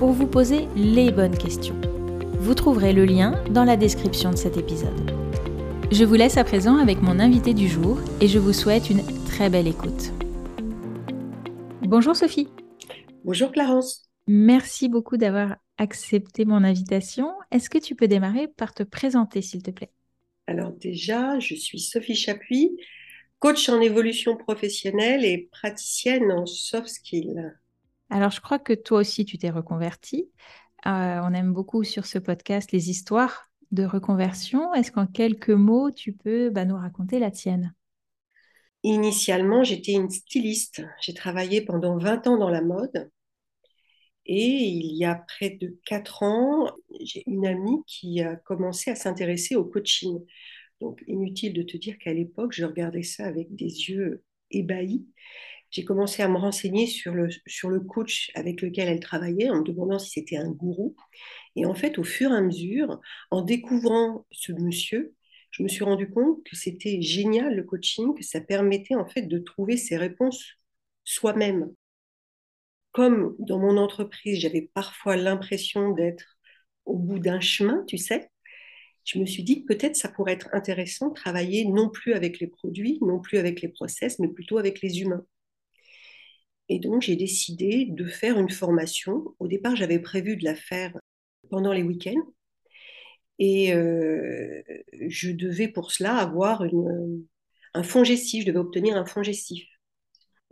pour vous poser les bonnes questions. Vous trouverez le lien dans la description de cet épisode. Je vous laisse à présent avec mon invité du jour et je vous souhaite une très belle écoute. Bonjour Sophie. Bonjour Clarence. Merci beaucoup d'avoir accepté mon invitation. Est-ce que tu peux démarrer par te présenter s'il te plaît? Alors déjà, je suis Sophie Chapuis, coach en évolution professionnelle et praticienne en soft skills. Alors, je crois que toi aussi, tu t'es reconverti. Euh, on aime beaucoup sur ce podcast les histoires de reconversion. Est-ce qu'en quelques mots, tu peux bah, nous raconter la tienne? Initialement, j'étais une styliste. J'ai travaillé pendant 20 ans dans la mode. Et il y a près de 4 ans, j'ai une amie qui a commencé à s'intéresser au coaching. Donc, inutile de te dire qu'à l'époque, je regardais ça avec des yeux ébahis j'ai commencé à me renseigner sur le, sur le coach avec lequel elle travaillait, en me demandant si c'était un gourou. Et en fait, au fur et à mesure, en découvrant ce monsieur, je me suis rendu compte que c'était génial le coaching, que ça permettait en fait de trouver ses réponses soi-même. Comme dans mon entreprise, j'avais parfois l'impression d'être au bout d'un chemin, tu sais, je me suis dit que peut-être ça pourrait être intéressant de travailler non plus avec les produits, non plus avec les process, mais plutôt avec les humains. Et donc, j'ai décidé de faire une formation. Au départ, j'avais prévu de la faire pendant les week-ends. Et euh, je devais pour cela avoir un fonds gestif. Je devais obtenir un fonds gestif.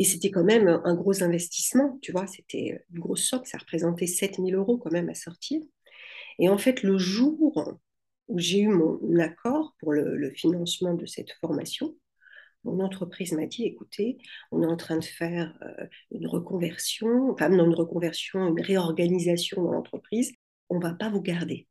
Et c'était quand même un gros investissement, tu vois, c'était une grosse somme, ça représentait 7000 euros quand même à sortir. Et en fait, le jour où j'ai eu mon accord pour le financement de cette formation, mon entreprise m'a dit, écoutez, on est en train de faire euh, une reconversion, enfin non une reconversion, une réorganisation dans l'entreprise, on ne va pas vous garder.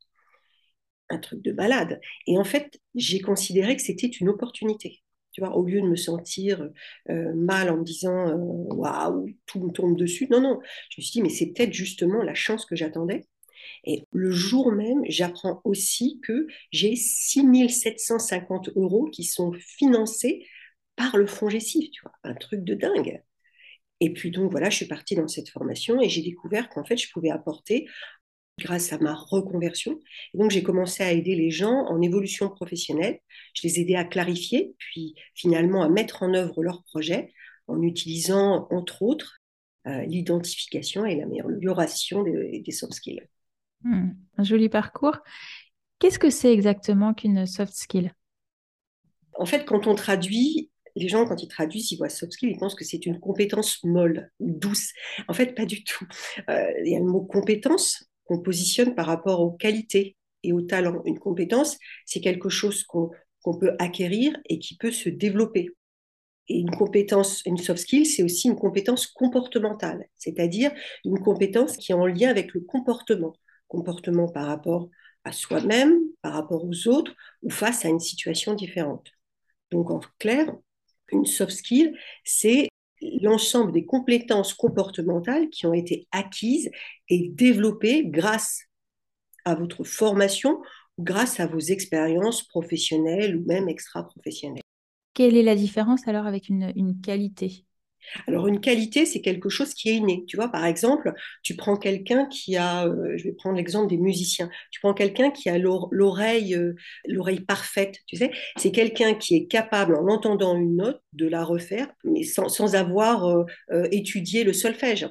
Un truc de balade. Et en fait, j'ai considéré que c'était une opportunité. Tu vois, au lieu de me sentir euh, mal en me disant euh, waouh, tout me tombe dessus. Non, non. Je me suis dit, mais c'est peut-être justement la chance que j'attendais. Et le jour même, j'apprends aussi que j'ai 6750 euros qui sont financés par le fond gessif, tu vois, un truc de dingue. Et puis donc voilà, je suis partie dans cette formation et j'ai découvert qu'en fait, je pouvais apporter grâce à ma reconversion. Et donc j'ai commencé à aider les gens en évolution professionnelle. Je les aidais à clarifier, puis finalement à mettre en œuvre leurs projets en utilisant entre autres euh, l'identification et l'amélioration des, des, soft skills. Hmm, un joli parcours. Qu'est-ce que c'est exactement qu'une soft skill? En fait, quand on traduit, les gens, quand ils traduisent, ils voient soft skill, ils pensent que c'est une compétence molle ou douce. En fait, pas du tout. Euh, il y a le mot compétence qu'on positionne par rapport aux qualités et aux talents. Une compétence, c'est quelque chose qu'on peut acquérir et qui peut se développer. Et une compétence, une soft skill, c'est aussi une compétence comportementale, c'est-à-dire une compétence qui est en lien avec le comportement. Comportement par rapport à soi-même, par rapport aux autres ou face à une situation différente. Donc en clair, une soft skill, c'est l'ensemble des compétences comportementales qui ont été acquises et développées grâce à votre formation ou grâce à vos expériences professionnelles ou même extra-professionnelles. Quelle est la différence alors avec une qualité? Alors une qualité, c'est quelque chose qui est inné. Tu vois, par exemple, tu prends quelqu'un qui a, euh, je vais prendre l'exemple des musiciens, tu prends quelqu'un qui a l'oreille, euh, l'oreille parfaite, tu sais, c'est quelqu'un qui est capable, en entendant une note, de la refaire, mais sans, avoir euh, étudié le solfège.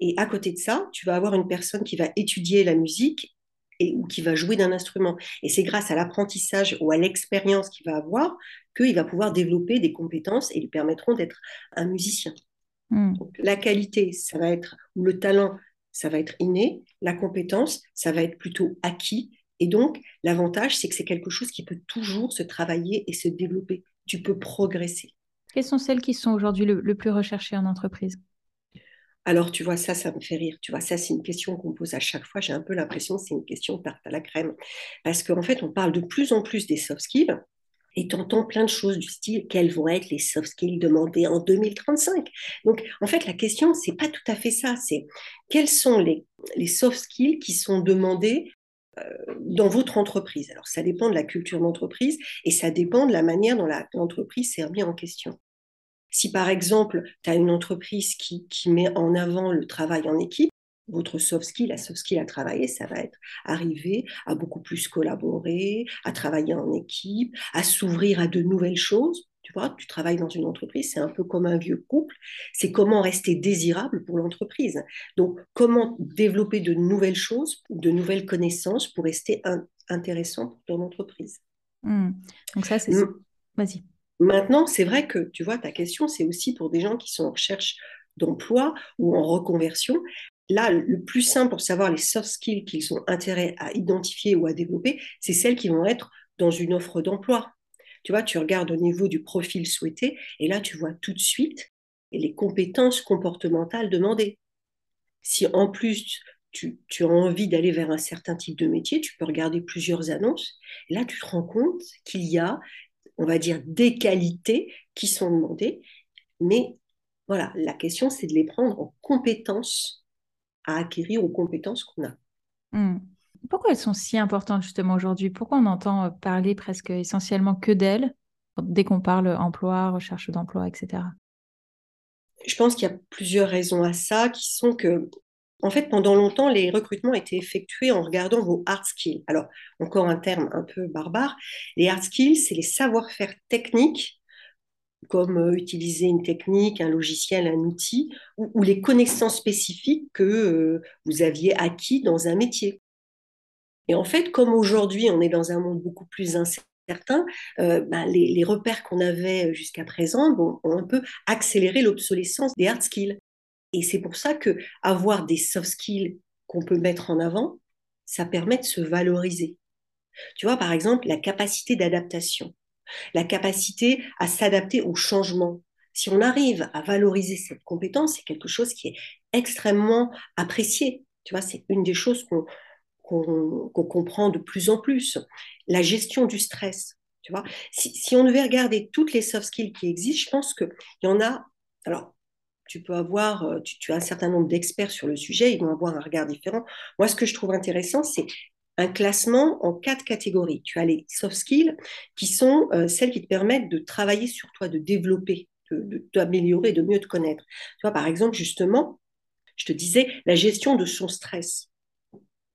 Et à côté de ça, tu vas avoir une personne qui va étudier la musique et, ou qui va jouer d'un instrument. Et c'est grâce à l'apprentissage ou à l'expérience qu'il va avoir qu'il va pouvoir développer des compétences et lui permettront d'être un musicien. Hmm. la qualité, ça va être, ou le talent, ça va être inné. La compétence, ça va être plutôt acquis. Et donc, l'avantage, c'est que c'est quelque chose qui peut toujours se travailler et se développer. Tu peux progresser. Quelles sont celles qui sont aujourd'hui le plus recherchées en entreprise? Alors, tu vois, ça, ça me fait rire. Tu vois, ça, c'est une question qu'on pose à chaque fois. J'ai un peu l'impression que c'est une question tarte à la crème. Parce qu'en fait, on parle de plus en plus des soft skills et tu entends plein de choses du style quels vont être les soft skills demandés en 2035. Donc, en fait, la question, c'est pas tout à fait ça. C'est quels sont les, les soft skills qui sont demandés euh, dans votre entreprise? Alors, ça dépend de la culture d'entreprise et ça dépend de la manière dont l'entreprise s'est remise en question. Si par exemple, tu as une entreprise qui, met en avant le travail en équipe, votre soft skill, la soft skill à travailler, ça va être arriver à beaucoup plus collaborer, à travailler en équipe, à s'ouvrir à de nouvelles choses. Tu vois, tu travailles dans une entreprise, c'est un peu comme un vieux couple. C'est comment rester désirable pour l'entreprise. Donc, comment développer de nouvelles choses, de nouvelles connaissances pour rester intéressant pour l'entreprise. Hmm. Donc ça, c'est... Hmm. Vas-y. Maintenant, c'est vrai que, tu vois, ta question, c'est aussi pour des gens qui sont en recherche d'emploi ou en reconversion. Là, le plus simple pour savoir les soft skills qu'ils ont intérêt à identifier ou à développer, c'est celles qui vont être dans une offre d'emploi. Tu vois, tu regardes au niveau du profil souhaité et là, tu vois tout de suite les compétences comportementales demandées. Si en plus tu, as envie d'aller vers un certain type de métier, tu peux regarder plusieurs annonces. Là, tu te rends compte qu'il y a on va dire, des qualités qui sont demandées. Mais voilà, la question, c'est de les prendre en compétences, à acquérir aux compétences qu'on a. Hmm. Pourquoi elles sont si importantes justement aujourd'hui? Pourquoi on entend parler presque essentiellement que d'elles dès qu'on parle emploi, recherche d'emploi, etc. Je pense qu'il y a plusieurs raisons à ça qui sont que en fait, pendant longtemps, les recrutements étaient effectués en regardant vos hard skills. Alors, encore un terme un peu barbare, les hard skills, c'est les savoir-faire techniques, comme euh, utiliser une technique, un logiciel, un outil, ou, les connaissances spécifiques que euh, vous aviez acquis dans un métier. Et en fait, comme aujourd'hui, on est dans un monde beaucoup plus incertain, euh, ben, les, repères qu'on avait jusqu'à présent ont un peu accéléré l'obsolescence des hard skills. Et c'est pour ça que avoir des soft skills qu'on peut mettre en avant, ça permet de se valoriser. Tu vois, par exemple, la capacité d'adaptation, la capacité à s'adapter au changement. Si on arrive à valoriser cette compétence, c'est quelque chose qui est extrêmement apprécié. Tu vois, c'est une des choses qu'on comprend de plus en plus. La gestion du stress. Tu vois, si, si on devait regarder toutes les soft skills qui existent, je pense qu'il y en a. Alors, tu peux avoir, euh, tu, as un certain nombre d'experts sur le sujet, ils vont avoir un regard différent. Moi, ce que je trouve intéressant, c'est un classement en quatre catégories. Tu as les soft skills, qui sont euh, celles qui te permettent de travailler sur toi, de développer, d'améliorer, de, de, mieux te connaître. Tu vois, par exemple, justement, je te disais, la gestion de son stress.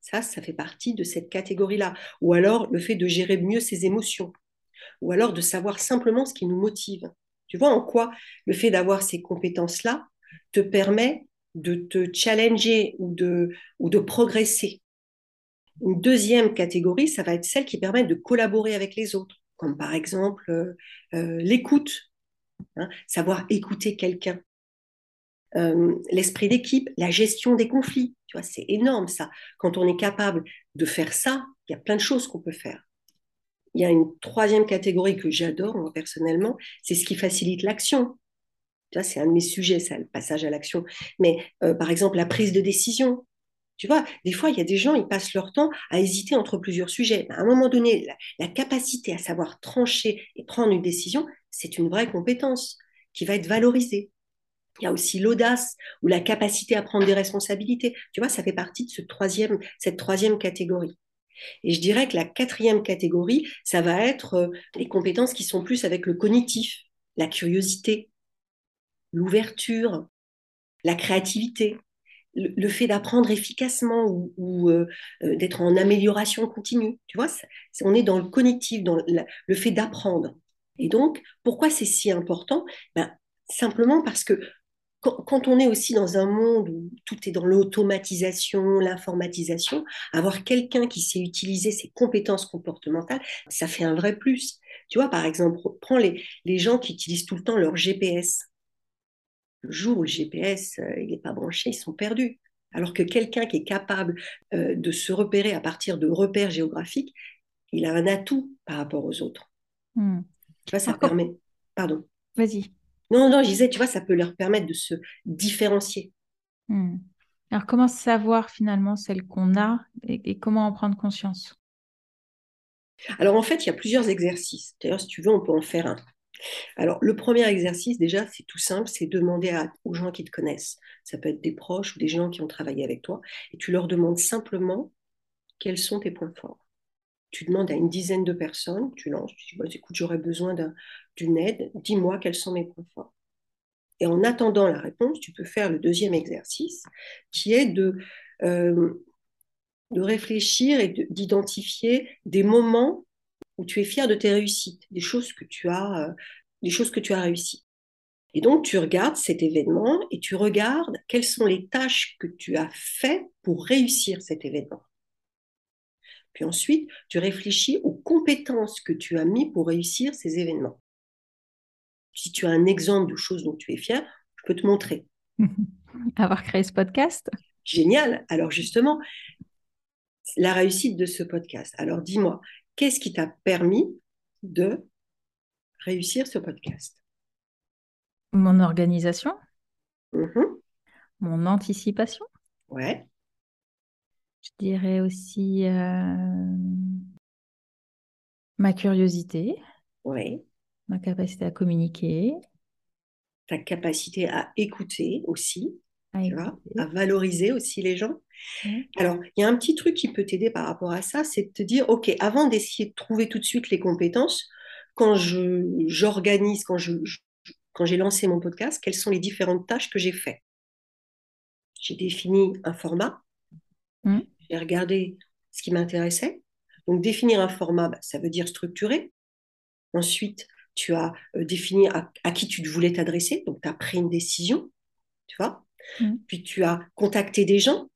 Ça, ça fait partie de cette catégorie-là. Ou alors le fait de gérer mieux ses émotions. Ou alors de savoir simplement ce qui nous motive. Tu vois en quoi le fait d'avoir ces compétences-là te permet de te challenger ou de, ou de progresser. Une deuxième catégorie, ça va être celle qui permet de collaborer avec les autres, comme par exemple euh, euh, l'écoute, hein, savoir écouter quelqu'un. Euh, l'esprit d'équipe, la gestion des conflits, tu vois, c'est énorme ça. Quand on est capable de faire ça, il y a plein de choses qu'on peut faire. Il y a une troisième catégorie que j'adore, moi, personnellement, c'est ce qui facilite l'action. C'est un de mes sujets, ça, le passage à l'action. Mais par exemple, la prise de décision. Tu vois, des fois, il y a des gens, ils passent leur temps à hésiter entre plusieurs sujets. À un moment donné, la, capacité à savoir trancher et prendre une décision, c'est une vraie compétence qui va être valorisée. Il y a aussi l'audace ou la capacité à prendre des responsabilités. Tu vois, ça fait partie de cette troisième catégorie. Et je dirais que la quatrième catégorie, ça va être euh, les compétences qui sont plus avec le cognitif, la curiosité, l'ouverture, la créativité, le, fait d'apprendre efficacement ou, euh, euh, d'être en amélioration continue. Tu vois, on est dans le cognitif, dans le fait d'apprendre. Et donc, pourquoi c'est si important? Ben, Simplement parce que quand, on est aussi dans un monde où tout est dans l'automatisation, l'informatisation, avoir quelqu'un qui sait utiliser ses compétences comportementales, ça fait un vrai plus. Tu vois, par exemple, prends les, les gens qui utilisent tout le temps leur GPS. Le jour où le GPS euh, il n'est pas branché, ils sont perdus. Alors que quelqu'un qui est capable euh, de se repérer à partir de repères géographiques, il a un atout par rapport aux autres. Hmm. Tu vois, ça permet. Pardon. Vas-y. Non, non, je disais, tu vois, ça peut leur permettre de se différencier. Hmm. Alors, comment savoir finalement celle qu'on a et, comment en prendre conscience? Alors, en fait, il y a plusieurs exercices. D'ailleurs, si tu veux, on peut en faire un. Alors, le premier exercice, déjà, c'est tout simple, c'est demander aux gens qui te connaissent. Ça peut être des proches ou des gens qui ont travaillé avec toi. Et tu leur demandes simplement quels sont tes points forts. Tu demandes à une dizaine de personnes, tu lances, tu dis, bah, écoute, j'aurais besoin d'une aide, dis-moi quels sont mes points forts. Et en attendant la réponse, tu peux faire le deuxième exercice, qui est de, euh, de réfléchir et d'identifier des moments où tu es fier de tes réussites, des choses que tu as, euh, des choses que tu as réussies. Et donc, tu regardes cet événement et tu regardes quelles sont les tâches que tu as faites pour réussir cet événement. Puis ensuite, tu réfléchis aux compétences que tu as mis pour réussir ces événements. Si tu as un exemple de choses dont tu es fier, je peux te montrer. Avoir créé ce podcast? Génial. Alors justement, la réussite de ce podcast. Alors dis-moi, qu'est-ce qui t'a permis de réussir ce podcast? Mon organisation? Mm-hmm. Mon anticipation? Ouais. Je dirais aussi euh, ma curiosité. Oui ma capacité à communiquer. Ta capacité à écouter aussi, à, tu vois, à valoriser aussi les gens. Alors, il y a un petit truc qui peut t'aider par rapport à ça, c'est de te dire, OK, avant d'essayer de trouver tout de suite les compétences, quand j'organise, quand je, quand j'ai lancé mon podcast, quelles sont les différentes tâches que j'ai faites? J'ai défini un format, mmh. j'ai regardé ce qui m'intéressait. Donc, définir un format, bah, ça veut dire structurer. Ensuite, tu as euh, défini à, qui tu voulais t'adresser, donc tu as pris une décision, tu vois. Mm. Puis tu as contacté des gens,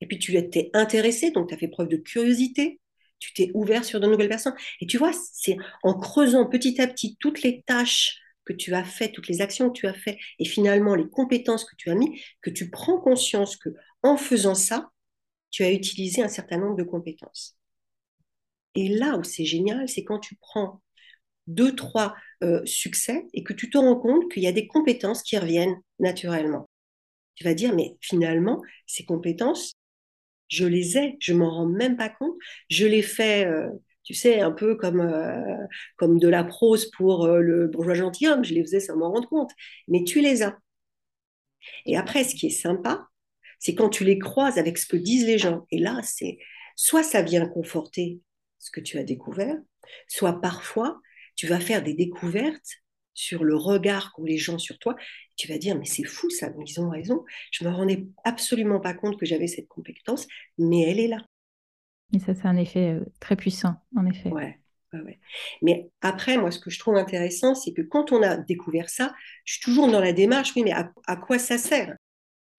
et puis tu étais intéressé, donc tu as fait preuve de curiosité, tu t'es ouvert sur de nouvelles personnes. Et tu vois, c'est en creusant petit à petit toutes les tâches que tu as faites, toutes les actions que tu as faites, et finalement les compétences que tu as mis, que tu prends conscience que en faisant ça, tu as utilisé un certain nombre de compétences. Et là où c'est génial, c'est quand tu prends deux, trois euh, succès et que tu te rends compte qu'il y a des compétences qui reviennent naturellement. Tu vas dire, mais finalement, ces compétences, je les ai, je m'en rends même pas compte. Je les fais, euh, tu sais, un peu comme, euh, comme de la prose pour le bourgeois gentilhomme, je les faisais sans m'en rendre compte. Mais tu les as. Et après, ce qui est sympa, c'est quand tu les croises avec ce que disent les gens. Et là, c'est soit ça vient conforter ce que tu as découvert, soit parfois tu vas faire des découvertes sur le regard qu'ont les gens sur toi. Tu vas dire, mais c'est fou ça, ils ont raison. Je ne me rendais absolument pas compte que j'avais cette compétence, mais elle est là. Et ça, c'est un effet euh, très puissant, en effet. Ouais, ouais, Mais après, moi, ce que je trouve intéressant, c'est que quand on a découvert ça, je suis toujours dans la démarche, oui, mais à, quoi ça sert?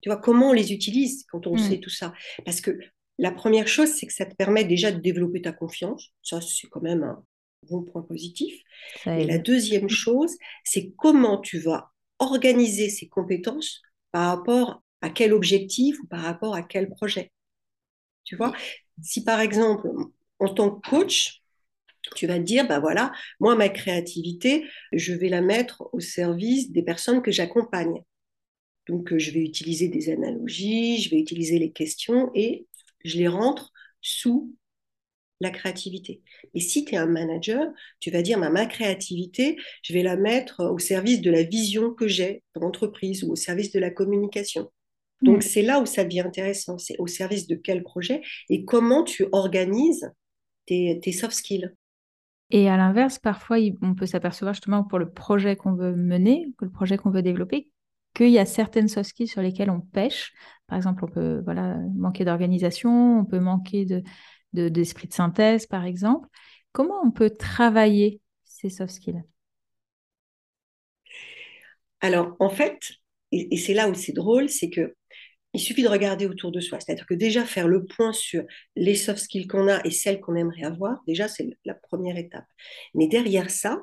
Tu vois, comment on les utilise quand on mm. sait tout ça? Parce que la première chose, c'est que ça te permet déjà de développer ta confiance. Ça, c'est quand même un, bon point positif. Et la deuxième chose, c'est comment tu vas organiser ces compétences par rapport à quel objectif ou par rapport à quel projet. Tu vois, si par exemple, en tant que coach, tu vas te dire, bah voilà, moi, ma créativité, je vais la mettre au service des personnes que j'accompagne. Donc, je vais utiliser des analogies, je vais utiliser les questions et je les rentre sous la créativité. Et si tu es un manager, tu vas dire, ma créativité, je vais la mettre au service de la vision que j'ai dans l'entreprise ou au service de la communication. Donc mm. c'est là où ça devient intéressant, c'est au service de quel projet et comment tu organises tes, soft skills. Et à l'inverse, parfois, on peut s'apercevoir justement pour le projet qu'on veut mener, le projet qu'on veut développer, qu'il y a certaines soft skills sur lesquelles on pêche. Par exemple, on peut voilà, manquer d'organisation, on peut manquer de, d'esprit de, synthèse, par exemple. Comment on peut travailler ces soft skills? Alors, en fait, et, c'est là où c'est drôle, c'est que il suffit de regarder autour de soi. C'est-à-dire que déjà faire le point sur les soft skills qu'on a et celles qu'on aimerait avoir, déjà, c'est la première étape. Mais derrière ça,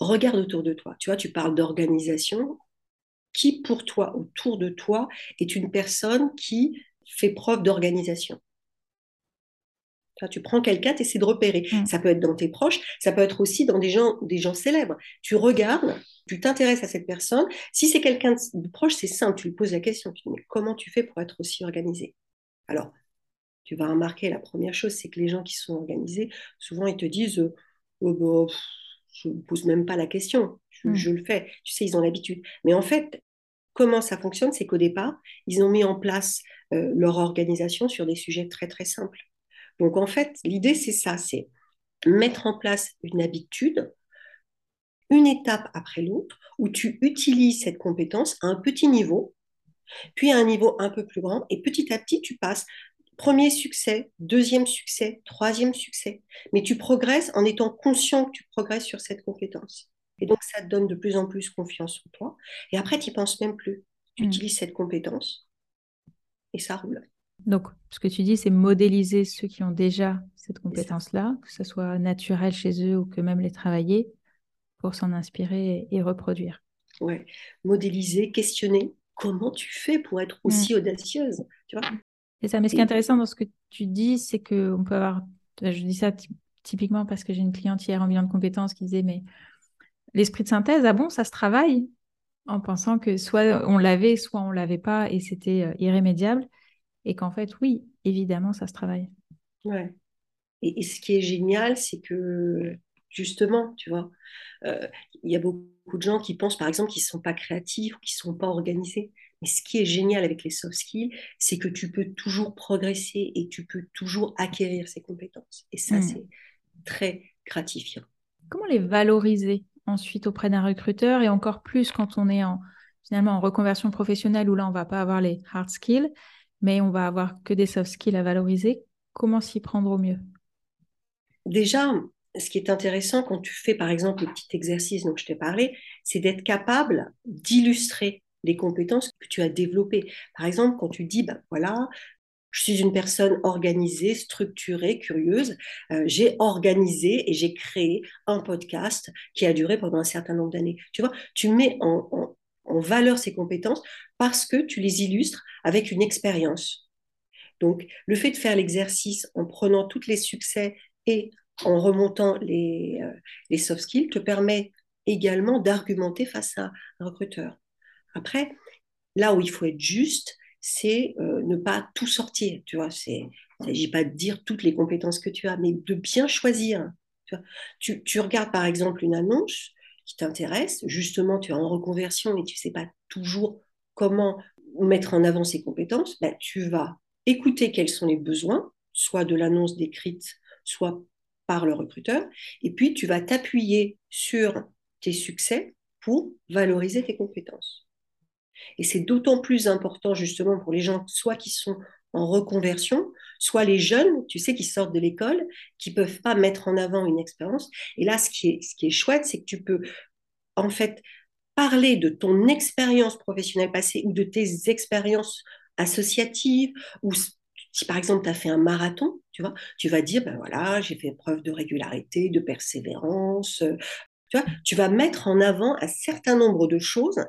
regarde autour de toi. Tu vois, tu parles d'organisation. Qui, pour toi, autour de toi, est une personne qui fait preuve d'organisation? Tu prends quelqu'un, tu essaies de repérer. Mm. Ça peut être dans tes proches, ça peut être aussi dans des gens, des gens célèbres. Tu regardes, tu t'intéresses à cette personne. Si c'est quelqu'un de proche, c'est simple, tu lui poses la question. Tu dis, mais comment tu fais pour être aussi organisé? Alors, tu vas remarquer, la première chose, c'est que les gens qui sont organisés, souvent, ils te disent, euh, oh, bah, je ne pose même pas la question, je, Mm. je le fais. Tu sais, ils ont l'habitude. Mais en fait, comment ça fonctionne, c'est qu'au départ, ils ont mis en place euh, leur organisation sur des sujets très, très simples. Donc, en fait, l'idée, c'est ça, c'est mettre en place une habitude, une étape après l'autre, où tu utilises cette compétence à un petit niveau, puis à un niveau un peu plus grand, et petit à petit, tu passes premier succès, deuxième succès, troisième succès, mais tu progresses en étant conscient que tu progresses sur cette compétence. Et donc, ça te donne de plus en plus confiance en toi. Et après, tu n'y penses même plus. Tu Mm. utilises cette compétence et ça roule. Donc, ce que tu dis, c'est modéliser ceux qui ont déjà cette compétence-là, que ce soit naturel chez eux ou que même les travailler, pour s'en inspirer et reproduire. Ouais. Modéliser, questionner. Comment tu fais pour être aussi audacieuse tu vois? C'est ça. Mais ce qui est intéressant dans ce que tu dis, c'est qu'on peut avoir. Je dis ça ty- typiquement parce que j'ai une cliente hier en bilan de compétences qui disait Mais l'esprit de synthèse, ah bon, ça se travaille? En pensant que soit on l'avait, soit on l'avait pas et c'était euh, irrémédiable. Et qu'en fait, oui, évidemment, ça se travaille. Ouais. Et, et ce qui est génial, c'est que justement, tu vois, euh, il y a beaucoup de gens qui pensent, par exemple, qu'ils ne sont pas créatifs ou qu'ils ne sont pas organisés. Mais ce qui est génial avec les soft skills, c'est que tu peux toujours progresser et tu peux toujours acquérir ces compétences. Et ça, Mm. c'est très gratifiant. Comment les valoriser ensuite auprès d'un recruteur et encore plus quand on est en, finalement en reconversion professionnelle où là, on va pas avoir les hard skills, mais on va avoir que des soft skills à valoriser. Comment s'y prendre au mieux? Déjà, ce qui est intéressant quand tu fais, par exemple, le petit exercice dont je t'ai parlé, c'est d'être capable d'illustrer les compétences que tu as développées. Par exemple, quand tu dis, ben voilà, je suis une personne organisée, structurée, curieuse. Euh, j'ai organisé et j'ai créé un podcast qui a duré pendant un certain nombre d'années. Tu vois, tu mets en, en, en valeur ces compétences parce que tu les illustres avec une expérience. Donc, le fait de faire l'exercice en prenant tous les succès et en remontant les, euh, les soft skills te permet également d'argumenter face à un recruteur. Après, là où il faut être juste, c'est euh, ne pas tout sortir. Tu vois, c'est, il ne s'agit pas de dire toutes les compétences que tu as, mais de bien choisir. Tu regardes par exemple une annonce t'intéresse, justement, tu es en reconversion et tu ne sais pas toujours comment mettre en avant ces compétences, ben, tu vas écouter quels sont les besoins, soit de l'annonce décrite, soit par le recruteur, et puis tu vas t'appuyer sur tes succès pour valoriser tes compétences. Et c'est d'autant plus important justement pour les gens, soit qui sont en reconversion, soit les jeunes, tu sais, qui sortent de l'école, qui peuvent pas mettre en avant une expérience. Et là, ce qui est, ce qui est chouette, c'est que tu peux en fait parler de ton expérience professionnelle passée ou de tes expériences associatives ou si par exemple tu as fait un marathon, tu vois, tu vas dire ben voilà, j'ai fait preuve de régularité, de persévérance. Tu vois, tu vas mettre en avant un certain nombre de choses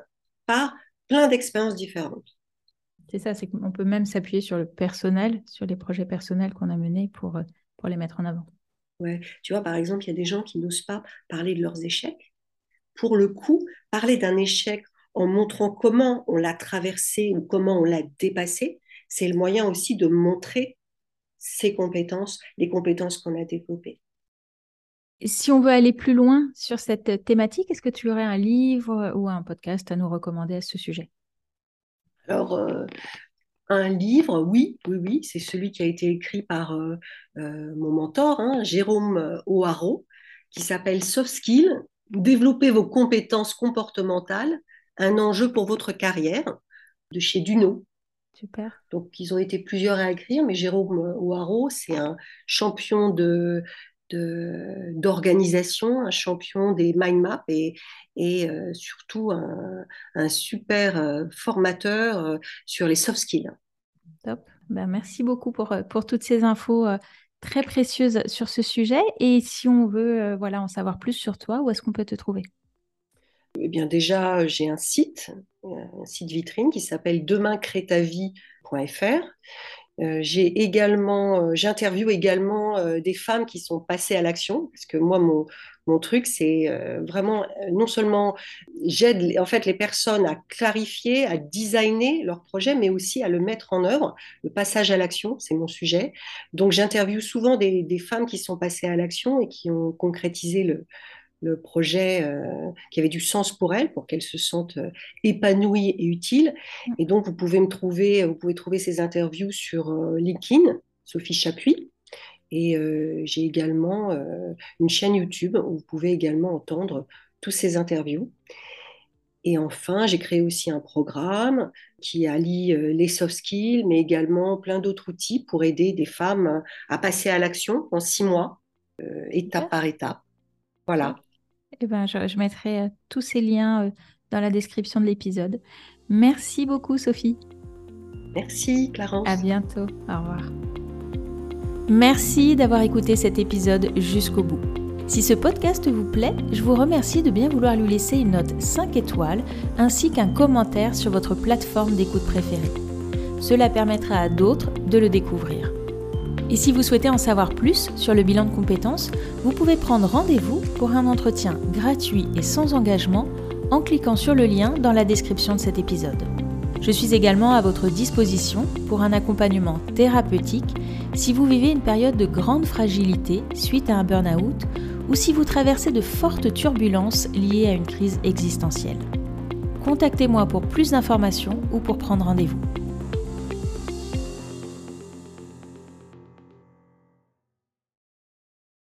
par plein d'expériences différentes. C'est ça, c'est qu'on peut même s'appuyer sur le personnel, sur les projets personnels qu'on a menés pour, pour les mettre en avant. Ouais. Tu vois, par exemple, il y a des gens qui n'osent pas parler de leurs échecs. Pour le coup, parler d'un échec en montrant comment on l'a traversé ou comment on l'a dépassé, c'est le moyen aussi de montrer ses compétences, les compétences qu'on a développées. Si on veut aller plus loin sur cette thématique, est-ce que tu aurais un livre ou un podcast à nous recommander à ce sujet? Alors, euh, un livre, oui, oui, oui, c'est celui qui a été écrit par euh, euh, mon mentor, hein, Jérôme O'Haraud, qui s'appelle Soft Skills, développer vos compétences comportementales, un enjeu pour votre carrière, de chez Duno. Super. Donc, ils ont été plusieurs à écrire, mais Jérôme O'Haraud, c'est un champion de, d'organisation, un champion des mind maps et, et euh, surtout un, un super euh, formateur euh, sur les soft skills. Top. Ben, merci beaucoup pour, pour toutes ces infos très précieuses sur ce sujet. Et si on veut voilà, en savoir plus sur toi, où est-ce qu'on peut te trouver? Eh bien, déjà, j'ai un site, un site vitrine qui s'appelle. Euh, j'ai également, euh, j'interviewe également euh, des femmes qui sont passées à l'action, parce que moi, mon, truc, c'est vraiment non seulement j'aide en fait les personnes à clarifier, à designer leur projet, mais aussi à le mettre en œuvre. Le passage à l'action, c'est mon sujet. Donc, j'interviewe souvent des, femmes qui sont passées à l'action et qui ont concrétisé le, le projet euh, qui avait du sens pour elles, pour qu'elles se sentent euh, épanouies et utiles. Et donc, vous pouvez me trouver, vous pouvez trouver ces interviews sur euh, LinkedIn, Sophie Chapuis. Et j'ai également une chaîne YouTube où vous pouvez également entendre tous ces interviews. Et enfin, j'ai créé aussi un programme qui allie les soft skills, mais également plein d'autres outils pour aider des femmes à passer à l'action en six mois, étape par étape. Voilà. Eh ben, je, mettrai euh, tous ces liens euh, dans la description de l'épisode. Merci beaucoup, Sophie. Merci, Clarence. À bientôt. Au revoir. Merci d'avoir écouté cet épisode jusqu'au bout. Si ce podcast vous plaît, je vous remercie de bien vouloir lui laisser une note 5 étoiles ainsi qu'un commentaire sur votre plateforme d'écoute préférée. Cela permettra à d'autres de le découvrir. Et si vous souhaitez en savoir plus sur le bilan de compétences, vous pouvez prendre rendez-vous pour un entretien gratuit et sans engagement en cliquant sur le lien dans la description de cet épisode. Je suis également à votre disposition pour un accompagnement thérapeutique si vous vivez une période de grande fragilité suite à un burn-out ou si vous traversez de fortes turbulences liées à une crise existentielle. Contactez-moi pour plus d'informations ou pour prendre rendez-vous.